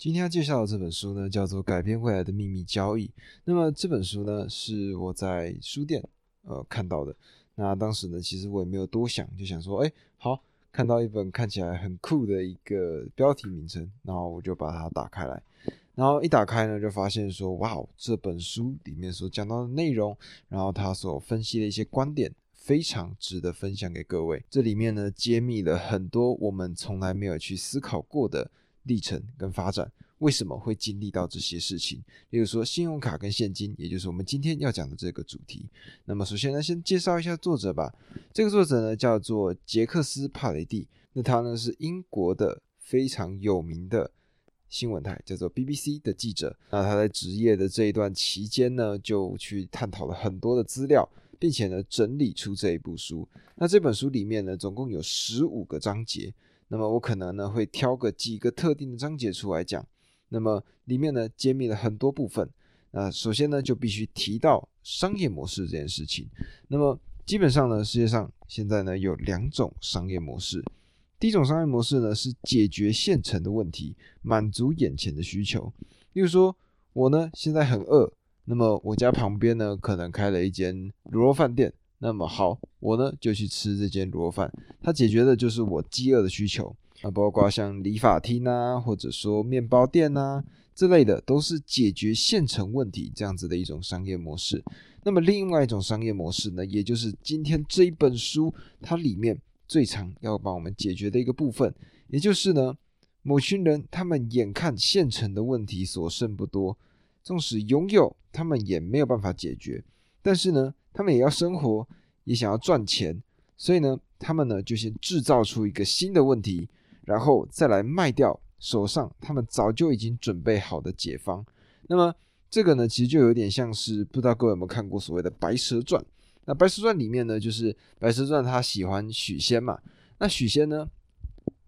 今天要介绍的这本书呢，叫做《改变未来的秘密交易》。那么这本书呢，是我在书店呃看到的。那当时呢，其实我也没有多想，就想说，哎，好，看到一本看起来很酷的一个标题名称，然后我就把它打开来。然后一打开呢，就发现说，哇，这本书里面所讲到的内容，然后他所分析的一些观点，非常值得分享给各位。这里面呢，揭秘了很多我们从来没有去思考过的。历程跟发展为什么会经历到这些事情？例如说信用卡跟现金，也就是我们今天要讲的这个主题。那么首先呢，先介绍一下作者吧。这个作者呢叫做杰克斯帕雷蒂，那他呢是英国的非常有名的新闻台，叫做 BBC 的记者。那他在职业的这一段期间呢，就去探讨了很多的资料，并且呢整理出这一部书。那这本书里面呢，总共有十五个章节。那么我可能呢会挑个几个特定的章节出来讲，那么里面呢揭秘了很多部分。那首先呢就必须提到商业模式这件事情。那么基本上呢世界上现在呢有两种商业模式。第一种商业模式呢是解决现成的问题，满足眼前的需求。例如说我呢现在很饿，那么我家旁边呢可能开了一间卤肉饭店。那么好，我呢就去吃这间螺饭，它解决的就是我饥饿的需求啊，包括像理发厅啊，或者说面包店啊之类的，都是解决现成问题这样子的一种商业模式。那么另外一种商业模式呢，也就是今天这一本书它里面最常要帮我们解决的一个部分，也就是呢，某群人他们眼看现成的问题所剩不多，纵使拥有，他们也没有办法解决，但是呢。他们也要生活，也想要赚钱，所以呢，他们呢就先制造出一个新的问题，然后再来卖掉手上他们早就已经准备好的解方。那么这个呢，其实就有点像是不知道各位有没有看过所谓的《白蛇传》。那《白蛇传》里面呢，就是《白蛇传》他喜欢许仙嘛。那许仙呢，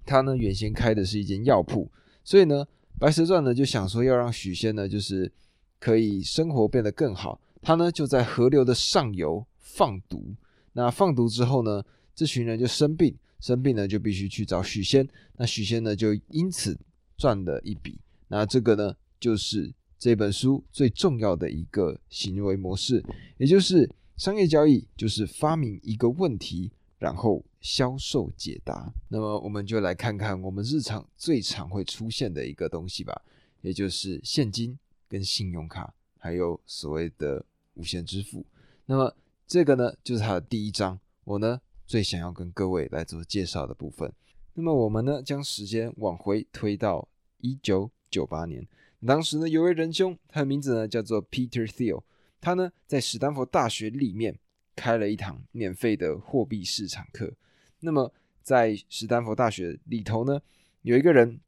他呢原先开的是一间药铺，所以呢，《白蛇传》呢就想说要让许仙呢就是可以生活变得更好。他呢就在河流的上游放毒，那放毒之后呢，这群人就生病，生病呢就必须去找许仙，那许仙呢就因此赚了一笔，那这个呢就是这本书最重要的一个行为模式，也就是商业交易，就是发明一个问题，然后销售解答。那么我们就来看看我们日常最常会出现的一个东西吧，也就是现金跟信用卡，还有所谓的。无限支付，那么这个呢，就是它的第一章。我呢最想要跟各位来做介绍的部分。那么我们呢将时间往回推到一九九八年，当时呢有位仁兄，他的名字呢叫做 Peter Thiel，他呢在史丹佛大学里面开了一堂免费的货币市场课。那么在史丹佛大学里头呢，有一个人，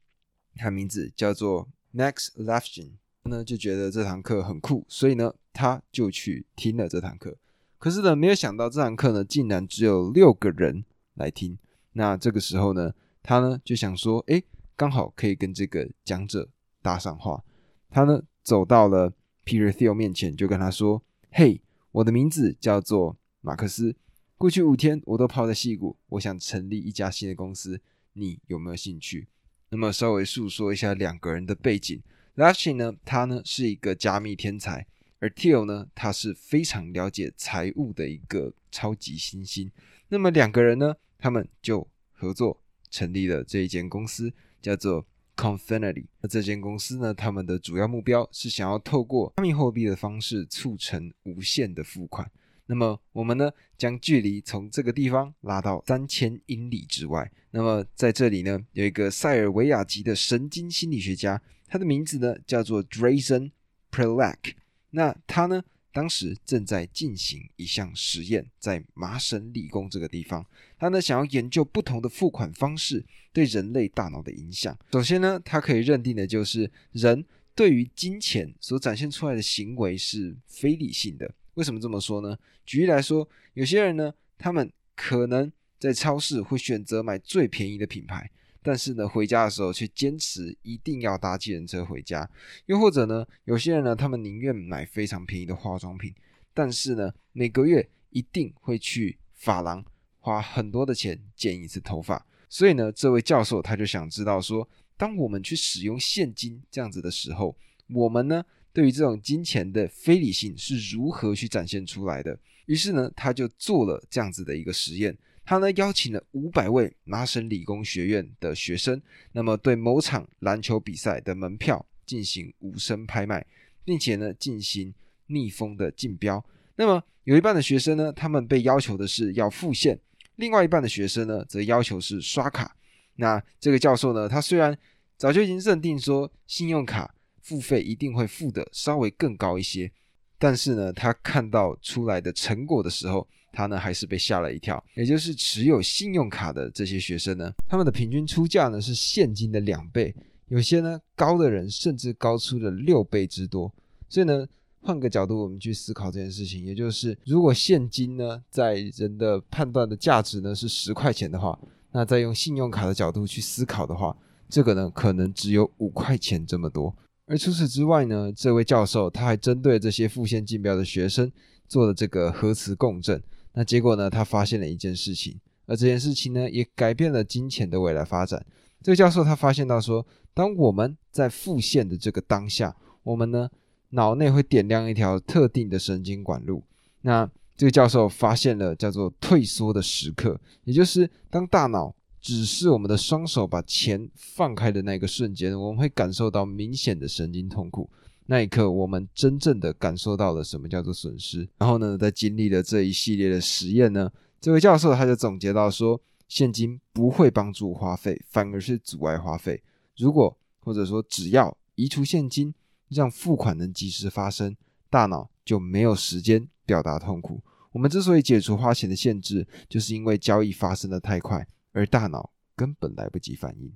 他名字叫做 Max Lafkin。呢就觉得这堂课很酷，所以呢他就去听了这堂课。可是呢没有想到这堂课呢竟然只有六个人来听。那这个时候呢他呢就想说，哎，刚好可以跟这个讲者搭上话。他呢走到了 Peter Thiel 面前，就跟他说：“嘿，我的名字叫做马克思。过去五天我都泡在戏谷，我想成立一家新的公司，你有没有兴趣？”那么稍微诉说一下两个人的背景。L a s h i 呢，他呢是一个加密天才，而 Till 呢，他是非常了解财务的一个超级新星。那么两个人呢，他们就合作成立了这一间公司，叫做 Confinity。那这间公司呢，他们的主要目标是想要透过加密货币的方式促成无限的付款。那么我们呢，将距离从这个地方拉到三千英里之外。那么在这里呢，有一个塞尔维亚籍的神经心理学家。他的名字呢叫做 Drazen Prelak，那他呢当时正在进行一项实验，在麻省理工这个地方，他呢想要研究不同的付款方式对人类大脑的影响。首先呢，他可以认定的就是人对于金钱所展现出来的行为是非理性的。为什么这么说呢？举例来说，有些人呢，他们可能在超市会选择买最便宜的品牌。但是呢，回家的时候却坚持一定要搭计程车回家。又或者呢，有些人呢，他们宁愿买非常便宜的化妆品，但是呢，每个月一定会去发廊花很多的钱剪一次头发。所以呢，这位教授他就想知道说，当我们去使用现金这样子的时候，我们呢对于这种金钱的非理性是如何去展现出来的？于是呢，他就做了这样子的一个实验。他呢邀请了五百位麻省理工学院的学生，那么对某场篮球比赛的门票进行无声拍卖，并且呢进行逆风的竞标。那么有一半的学生呢，他们被要求的是要付现；另外一半的学生呢，则要求是刷卡。那这个教授呢，他虽然早就已经认定说信用卡付费一定会付的稍微更高一些，但是呢，他看到出来的成果的时候，他呢还是被吓了一跳。也就是持有信用卡的这些学生呢，他们的平均出价呢是现金的两倍，有些呢高的人甚至高出了六倍之多。所以呢，换个角度我们去思考这件事情，也就是如果现金呢在人的判断的价值呢是十块钱的话。那再用信用卡的角度去思考的话，这个呢可能只有五块钱这么多。而除此之外呢，这位教授他还针对这些付现竞标的学生做了这个核磁共振。那结果呢，他发现了一件事情，而这件事情呢也改变了金钱的未来发展。这个教授他发现到说，当我们在复现的这个当下，我们呢脑内会点亮一条特定的神经管路。那这个教授发现了叫做退缩的时刻，也就是当大脑指示我们的双手把钱放开的那个瞬间，我们会感受到明显的神经痛苦。那一刻，我们真正的感受到了什么叫做损失。然后呢，在经历了这一系列的实验呢，这位教授他就总结到说，现金不会帮助花费，反而是阻碍花费。如果或者说只要移除现金，让付款能及时发生，大脑就没有时间。表达痛苦。我们之所以解除花钱的限制，就是因为交易发生的太快，而大脑根本来不及反应。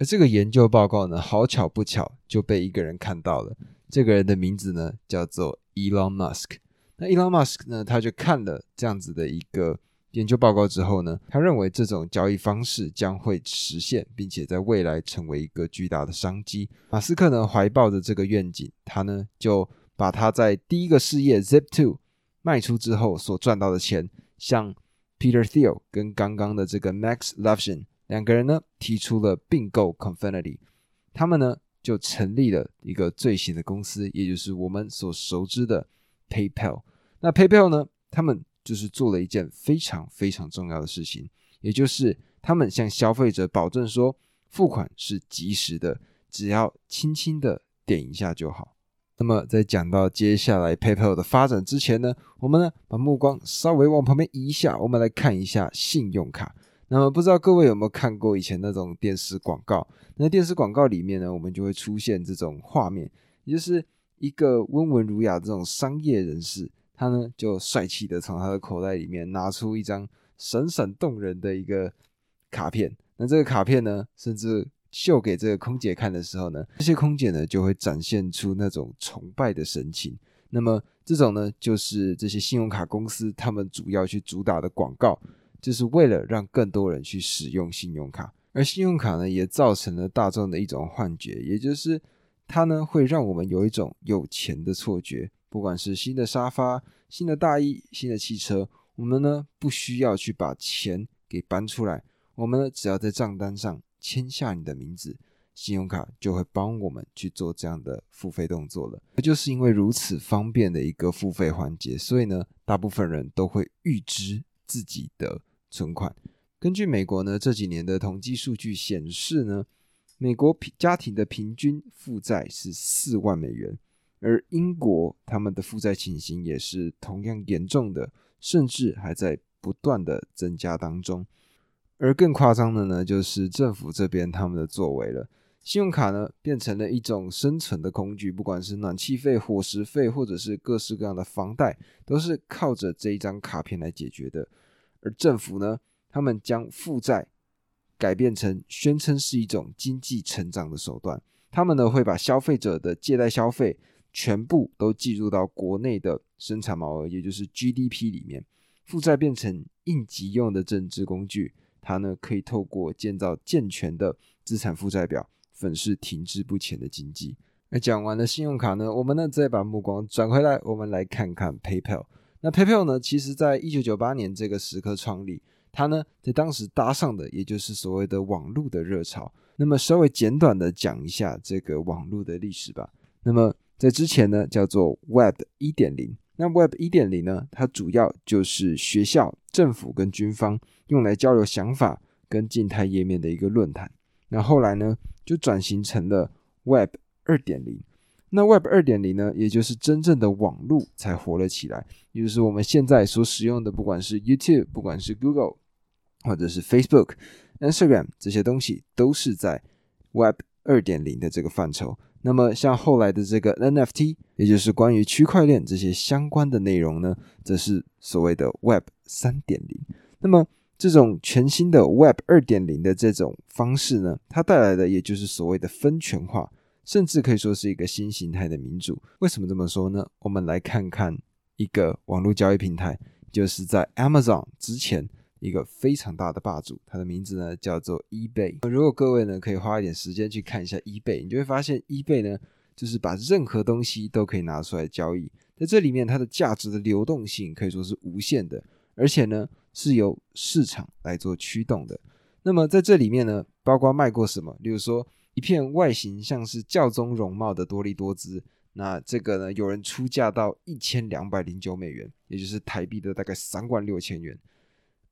而这个研究报告呢，好巧不巧就被一个人看到了。这个人的名字呢，叫做 Elon Musk。那 Elon Musk 呢，他就看了这样子的一个研究报告之后呢，他认为这种交易方式将会实现，并且在未来成为一个巨大的商机。马斯克呢，怀抱着这个愿景，他呢就把他在第一个事业 Zip2。卖出之后所赚到的钱，向 Peter Thiel 跟刚刚的这个 Max Levchin 两个人呢提出了并购 Confinity，他们呢就成立了一个最新的公司，也就是我们所熟知的 PayPal。那 PayPal 呢，他们就是做了一件非常非常重要的事情，也就是他们向消费者保证说，付款是及时的，只要轻轻的点一下就好。那么在讲到接下来 PayPal 的发展之前呢，我们呢把目光稍微往旁边移一下，我们来看一下信用卡。那么不知道各位有没有看过以前那种电视广告？那电视广告里面呢，我们就会出现这种画面，也就是一个温文儒雅这种商业人士，他呢就帅气的从他的口袋里面拿出一张闪闪动人的一个卡片。那这个卡片呢，甚至秀给这个空姐看的时候呢，这些空姐呢就会展现出那种崇拜的神情。那么这种呢，就是这些信用卡公司他们主要去主打的广告，就是为了让更多人去使用信用卡。而信用卡呢，也造成了大众的一种幻觉，也就是它呢会让我们有一种有钱的错觉。不管是新的沙发、新的大衣、新的汽车，我们呢不需要去把钱给搬出来，我们呢只要在账单上。签下你的名字，信用卡就会帮我们去做这样的付费动作了。就是因为如此方便的一个付费环节，所以呢，大部分人都会预支自己的存款。根据美国呢这几年的统计数据显示呢，美国家庭的平均负债是四万美元，而英国他们的负债情形也是同样严重的，甚至还在不断的增加当中。而更夸张的呢，就是政府这边他们的作为了。信用卡呢，变成了一种生存的工具，不管是暖气费、伙食费，或者是各式各样的房贷，都是靠着这一张卡片来解决的。而政府呢，他们将负债改变成宣称是一种经济成长的手段，他们呢会把消费者的借贷消费全部都计入到国内的生产毛额，也就是 GDP 里面，负债变成应急用的政治工具。它呢可以透过建造健全的资产负债表，粉饰停滞不前的经济。那讲完了信用卡呢，我们呢再把目光转回来，我们来看看 PayPal。那 PayPal 呢，其实在一九九八年这个时刻创立，它呢在当时搭上的也就是所谓的网络的热潮。那么稍微简短的讲一下这个网络的历史吧。那么在之前呢，叫做 Web 一点零。那 Web 一点零呢，它主要就是学校、政府跟军方用来交流想法跟静态页面的一个论坛。那后来呢，就转型成了 Web 二点零。那 Web 二点零呢，也就是真正的网络才活了起来，也就是我们现在所使用的，不管是 YouTube，不管是 Google，或者是 Facebook、Instagram 这些东西，都是在 Web 二点零的这个范畴。那么像后来的这个 NFT，也就是关于区块链这些相关的内容呢，则是所谓的 Web 三点零。那么这种全新的 Web 二点零的这种方式呢，它带来的也就是所谓的分权化。甚至可以说是一个新形态的民主。为什么这么说呢？我们来看看一个网络交易平台，就是在 Amazon 之前一个非常大的霸主，它的名字呢叫做 eBay。如果各位呢可以花一点时间去看一下 eBay，你就会发现 eBay 呢就是把任何东西都可以拿出来交易，在这里面它的价值的流动性可以说是无限的，而且呢是由市场来做驱动的。那么在这里面呢，包括卖过什么，例如说。一片外形像是教宗容貌的多利多姿，那这个呢，有人出价到一千两百零九美元，也就是台币的大概三万六千元。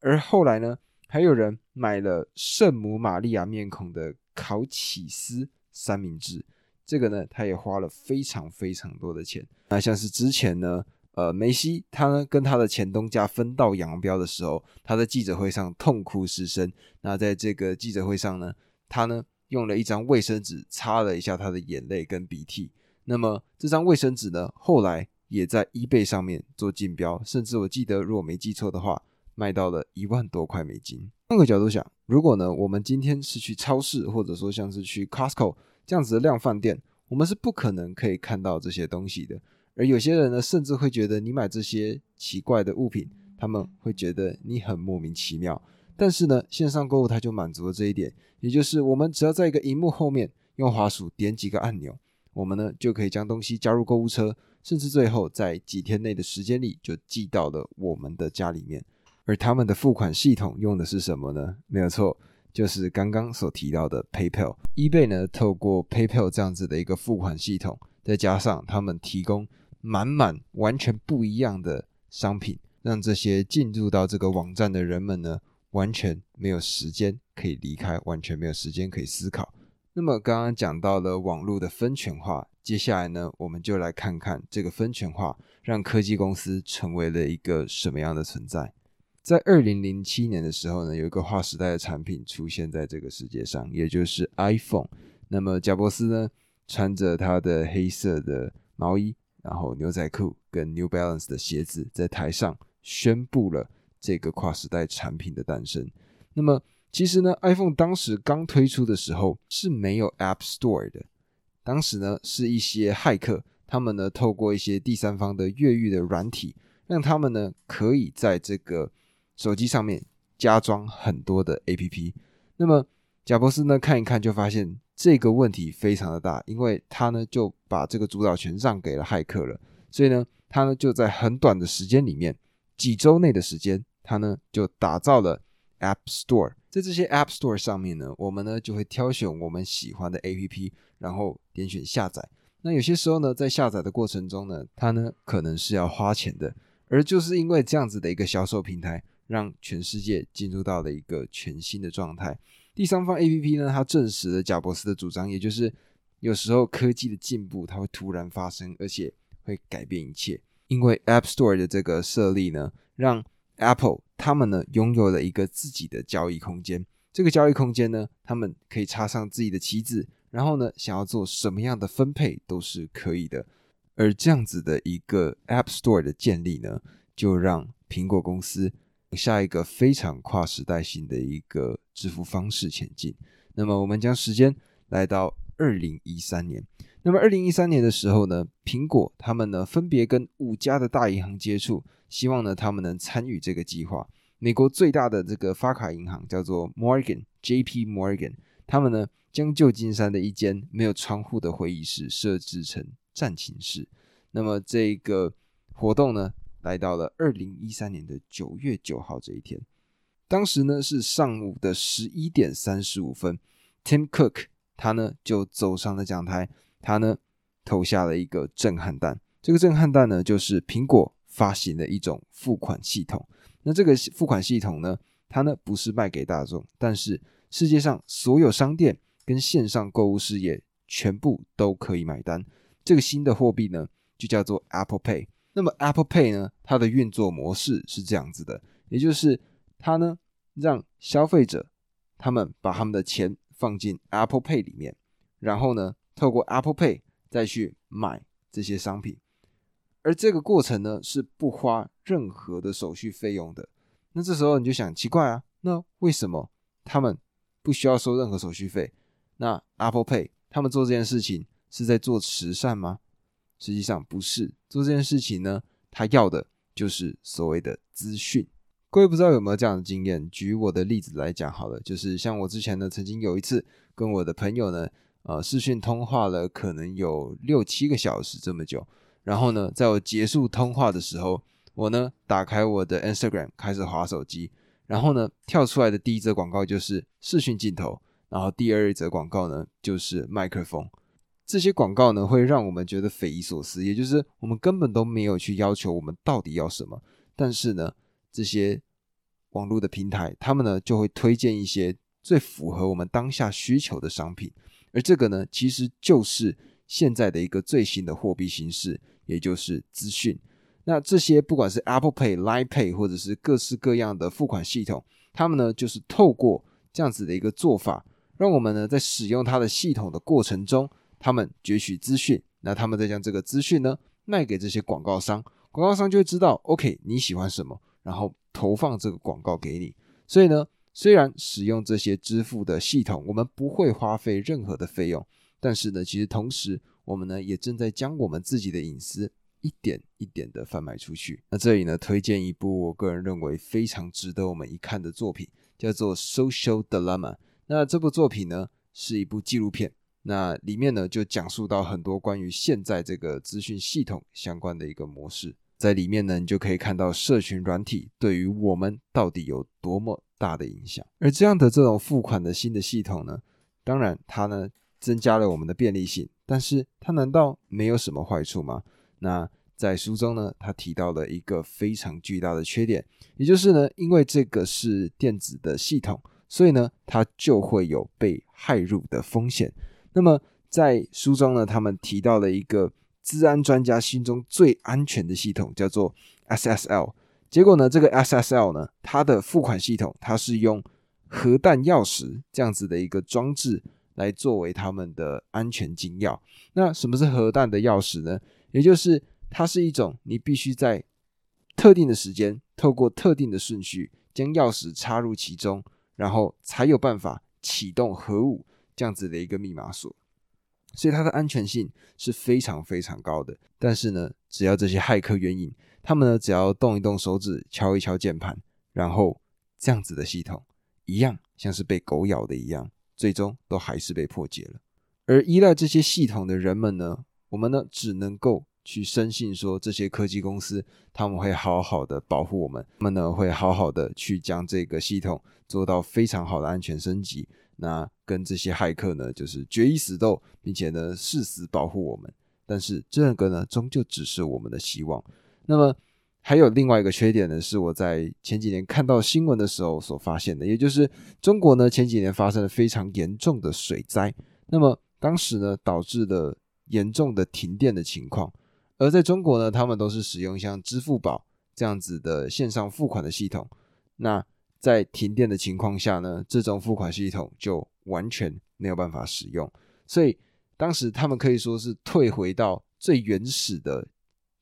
而后来呢，还有人买了圣母玛利亚面孔的烤起司三明治，这个呢，他也花了非常非常多的钱。那像是之前呢，呃，梅西他呢跟他的前东家分道扬镳的时候，他在记者会上痛哭失声。那在这个记者会上呢，他呢。用了一张卫生纸擦了一下他的眼泪跟鼻涕，那么这张卫生纸呢，后来也在 eBay 上面做竞标，甚至我记得如果没记错的话，卖到了一万多块美金。换个角度想，如果呢，我们今天是去超市，或者说像是去 Costco 这样子的量贩店，我们是不可能可以看到这些东西的。而有些人呢，甚至会觉得你买这些奇怪的物品，他们会觉得你很莫名其妙。但是呢，线上购物它就满足了这一点，也就是我们只要在一个荧幕后面用滑鼠点几个按钮，我们呢就可以将东西加入购物车，甚至最后在几天内的时间里就寄到了我们的家里面。而他们的付款系统用的是什么呢？没有错，就是刚刚所提到的 PayPal。eBay 呢，透过 PayPal 这样子的一个付款系统，再加上他们提供满满完全不一样的商品，让这些进入到这个网站的人们呢。完全没有时间可以离开，完全没有时间可以思考。那么刚刚讲到了网络的分权化，接下来呢，我们就来看看这个分权化让科技公司成为了一个什么样的存在。在二零零七年的时候呢，有一个划时代的产品出现在这个世界上，也就是 iPhone。那么贾伯斯呢，穿着他的黑色的毛衣，然后牛仔裤跟 New Balance 的鞋子，在台上宣布了。这个跨时代产品的诞生。那么，其实呢，iPhone 当时刚推出的时候是没有 App Store 的。当时呢，是一些骇客，他们呢透过一些第三方的越狱的软体，让他们呢可以在这个手机上面加装很多的 APP。那么，贾博士呢看一看就发现这个问题非常的大，因为他呢就把这个主导权让给了骇客了。所以呢，他呢就在很短的时间里面。几周内的时间，他呢就打造了 App Store。在这些 App Store 上面呢，我们呢就会挑选我们喜欢的 APP，然后点选下载。那有些时候呢，在下载的过程中呢，它呢可能是要花钱的。而就是因为这样子的一个销售平台，让全世界进入到了一个全新的状态。第三方 APP 呢，它证实了贾伯斯的主张，也就是有时候科技的进步它会突然发生，而且会改变一切。因为 App Store 的这个设立呢，让 Apple 他们呢拥有了一个自己的交易空间。这个交易空间呢，他们可以插上自己的旗帜，然后呢，想要做什么样的分配都是可以的。而这样子的一个 App Store 的建立呢，就让苹果公司下一个非常跨时代性的一个支付方式前进。那么，我们将时间来到二零一三年。那么，二零一三年的时候呢，苹果他们呢分别跟五家的大银行接触，希望呢他们能参与这个计划。美国最大的这个发卡银行叫做 Morgan J.P. Morgan，他们呢将旧金山的一间没有窗户的会议室设置成战情室。那么这个活动呢来到了二零一三年的九月九号这一天，当时呢是上午的十一点三十五分。Tim Cook 他呢就走上了讲台，他呢投下了一个震撼弹。这个震撼弹呢，就是苹果发行的一种付款系统。那这个付款系统呢，它呢不是卖给大众，但是世界上所有商店跟线上购物事业全部都可以买单。这个新的货币呢，就叫做 Apple Pay。那么 Apple Pay 呢，它的运作模式是这样子的，也就是它呢让消费者他们把他们的钱放进 Apple Pay 里面，然后呢透过 Apple Pay 再去买这些商品。而这个过程呢是不花任何的手续费用的。那这时候你就想奇怪啊，那为什么他们不需要收任何手续费？那 Apple Pay 他们做这件事情是在做慈善吗？实际上不是，做这件事情呢，他要的就是所谓的资讯。各位不知道有没有这样的经验？举我的例子来讲好了，就是像我之前呢，曾经有一次跟我的朋友呢，呃，视讯通话了，可能有六七个小时这么久。然后呢，在我结束通话的时候，我呢打开我的 Instagram 开始划手机，然后呢跳出来的第一则广告就是视讯镜头，然后第二则广告呢就是麦克风。这些广告呢会让我们觉得匪夷所思，也就是我们根本都没有去要求我们到底要什么，但是呢这些网络的平台他们呢就会推荐一些最符合我们当下需求的商品，而这个呢其实就是现在的一个最新的货币形式。也就是资讯，那这些不管是 Apple Pay、Line Pay 或者是各式各样的付款系统，他们呢就是透过这样子的一个做法，让我们呢在使用它的系统的过程中，他们攫取资讯，那他们再将这个资讯呢卖给这些广告商，广告商就会知道，OK 你喜欢什么，然后投放这个广告给你。所以呢，虽然使用这些支付的系统，我们不会花费任何的费用，但是呢，其实同时。我们呢也正在将我们自己的隐私一点一点的贩卖出去。那这里呢推荐一部我个人认为非常值得我们一看的作品，叫做《Social Dilemma》。那这部作品呢是一部纪录片，那里面呢就讲述到很多关于现在这个资讯系统相关的一个模式。在里面呢，你就可以看到社群软体对于我们到底有多么大的影响。而这样的这种付款的新的系统呢，当然它呢增加了我们的便利性。但是它难道没有什么坏处吗？那在书中呢，他提到了一个非常巨大的缺点，也就是呢，因为这个是电子的系统，所以呢，它就会有被害入的风险。那么在书中呢，他们提到了一个治安专家心中最安全的系统，叫做 SSL。结果呢，这个 SSL 呢，它的付款系统，它是用核弹钥匙这样子的一个装置。来作为他们的安全金钥。那什么是核弹的钥匙呢？也就是它是一种你必须在特定的时间，透过特定的顺序将钥匙插入其中，然后才有办法启动核武这样子的一个密码锁。所以它的安全性是非常非常高的。但是呢，只要这些骇客援引，他们呢只要动一动手指，敲一敲键盘，然后这样子的系统一样像是被狗咬的一样。最终都还是被破解了，而依赖这些系统的人们呢，我们呢只能够去深信说这些科技公司他们会好好的保护我们，他们呢会好好的去将这个系统做到非常好的安全升级，那跟这些骇客呢就是决一死斗，并且呢誓死保护我们，但是这个呢终究只是我们的希望，那么。还有另外一个缺点呢，是我在前几年看到新闻的时候所发现的，也就是中国呢前几年发生了非常严重的水灾，那么当时呢导致了严重的停电的情况，而在中国呢，他们都是使用像支付宝这样子的线上付款的系统，那在停电的情况下呢，这种付款系统就完全没有办法使用，所以当时他们可以说是退回到最原始的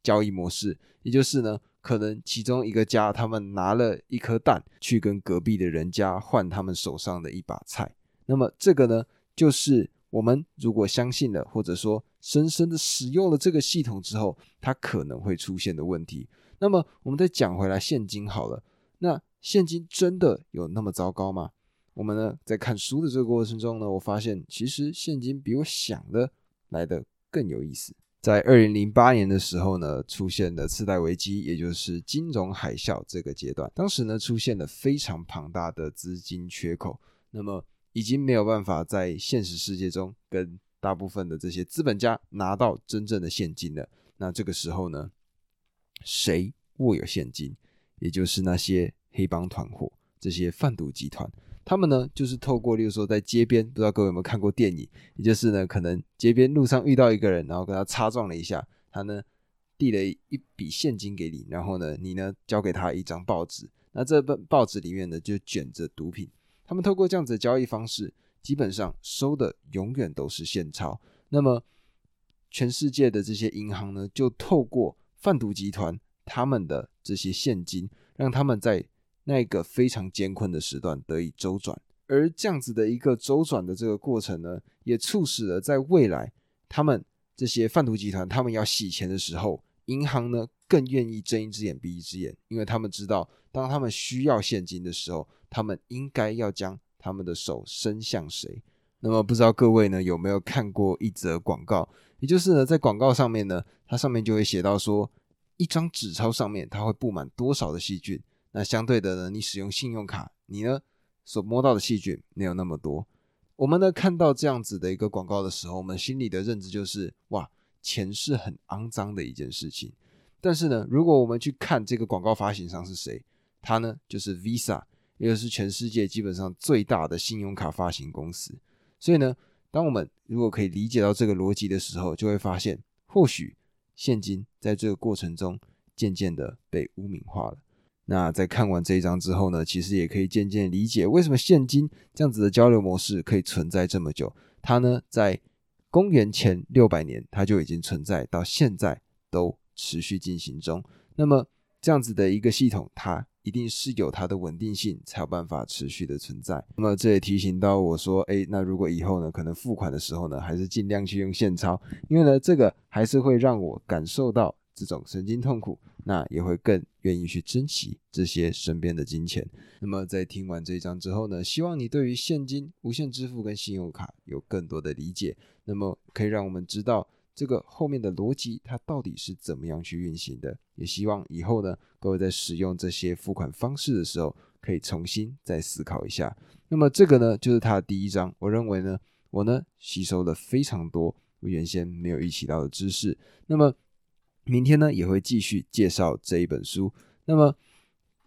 交易模式，也就是呢。可能其中一个家，他们拿了一颗蛋去跟隔壁的人家换他们手上的一把菜。那么这个呢，就是我们如果相信了，或者说深深的使用了这个系统之后，它可能会出现的问题。那么我们再讲回来，现金好了，那现金真的有那么糟糕吗？我们呢，在看书的这个过程中呢，我发现其实现金比我想的来的更有意思。在二零零八年的时候呢，出现了次贷危机，也就是金融海啸这个阶段。当时呢，出现了非常庞大的资金缺口。那么已经没有办法在现实世界中跟大部分的这些资本家拿到真正的现金了。那这个时候呢，谁握有现金？也就是那些黑帮团伙、这些贩毒集团，他们呢，就是透过，例如说在街边，不知道各位有没有看过电影？也就是呢，可能街边路上遇到一个人，然后跟他擦撞了一下，他呢递了一笔现金给你，然后呢，你呢交给他一张报纸，那这本报纸里面呢就卷着毒品。他们透过这样子的交易方式，基本上收的永远都是现钞。那么，全世界的这些银行呢，就透过贩毒集团他们的这些现金，让他们在那一个非常艰困的时段得以周转。而这样子的一个周转的这个过程呢，也促使了在未来他们这些贩毒集团他们要洗钱的时候，银行呢更愿意睁一只眼闭一只眼，因为他们知道，当他们需要现金的时候。他们应该要将他们的手伸向谁？那么不知道各位呢有没有看过一则广告？也就是呢，在广告上面呢，它上面就会写到说，一张纸钞上面它会布满多少的细菌？那相对的呢，你使用信用卡，你呢所摸到的细菌没有那么多。我们呢看到这样子的一个广告的时候，我们心里的认知就是，哇，钱是很肮脏的一件事情。但是呢，如果我们去看这个广告发行商是谁，他呢就是 Visa。也就是全世界基本上最大的信用卡发行公司，所以呢，当我们如果可以理解到这个逻辑的时候，就会发现，或许现金在这个过程中渐渐的被污名化了。那在看完这一章之后呢，其实也可以渐渐理解为什么现金这样子的交流模式可以存在这么久。它呢，在公元前六百年，它就已经存在，到现在都持续进行中。那么这样子的一个系统，它。一定是有它的稳定性，才有办法持续的存在。那么这也提醒到我说，哎，那如果以后呢，可能付款的时候呢，还是尽量去用现钞，因为呢，这个还是会让我感受到这种神经痛苦，那也会更愿意去珍惜这些身边的金钱。那么在听完这一章之后呢，希望你对于现金、无限支付跟信用卡有更多的理解，那么可以让我们知道。这个后面的逻辑，它到底是怎么样去运行的？也希望以后呢，各位在使用这些付款方式的时候，可以重新再思考一下。那么这个呢，就是它的第一章。我认为呢，我呢吸收了非常多我原先没有预期到的知识。那么明天呢，也会继续介绍这一本书。那么。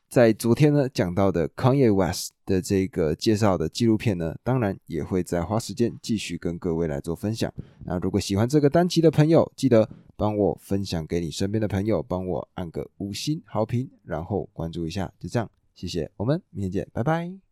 在昨天呢讲到的 Kanye West 的这个介绍的纪录片呢，当然也会再花时间继续跟各位来做分享。那如果喜欢这个单期的朋友，记得帮我分享给你身边的朋友，帮我按个五星好评，然后关注一下，就这样，谢谢，我们明天见，拜拜。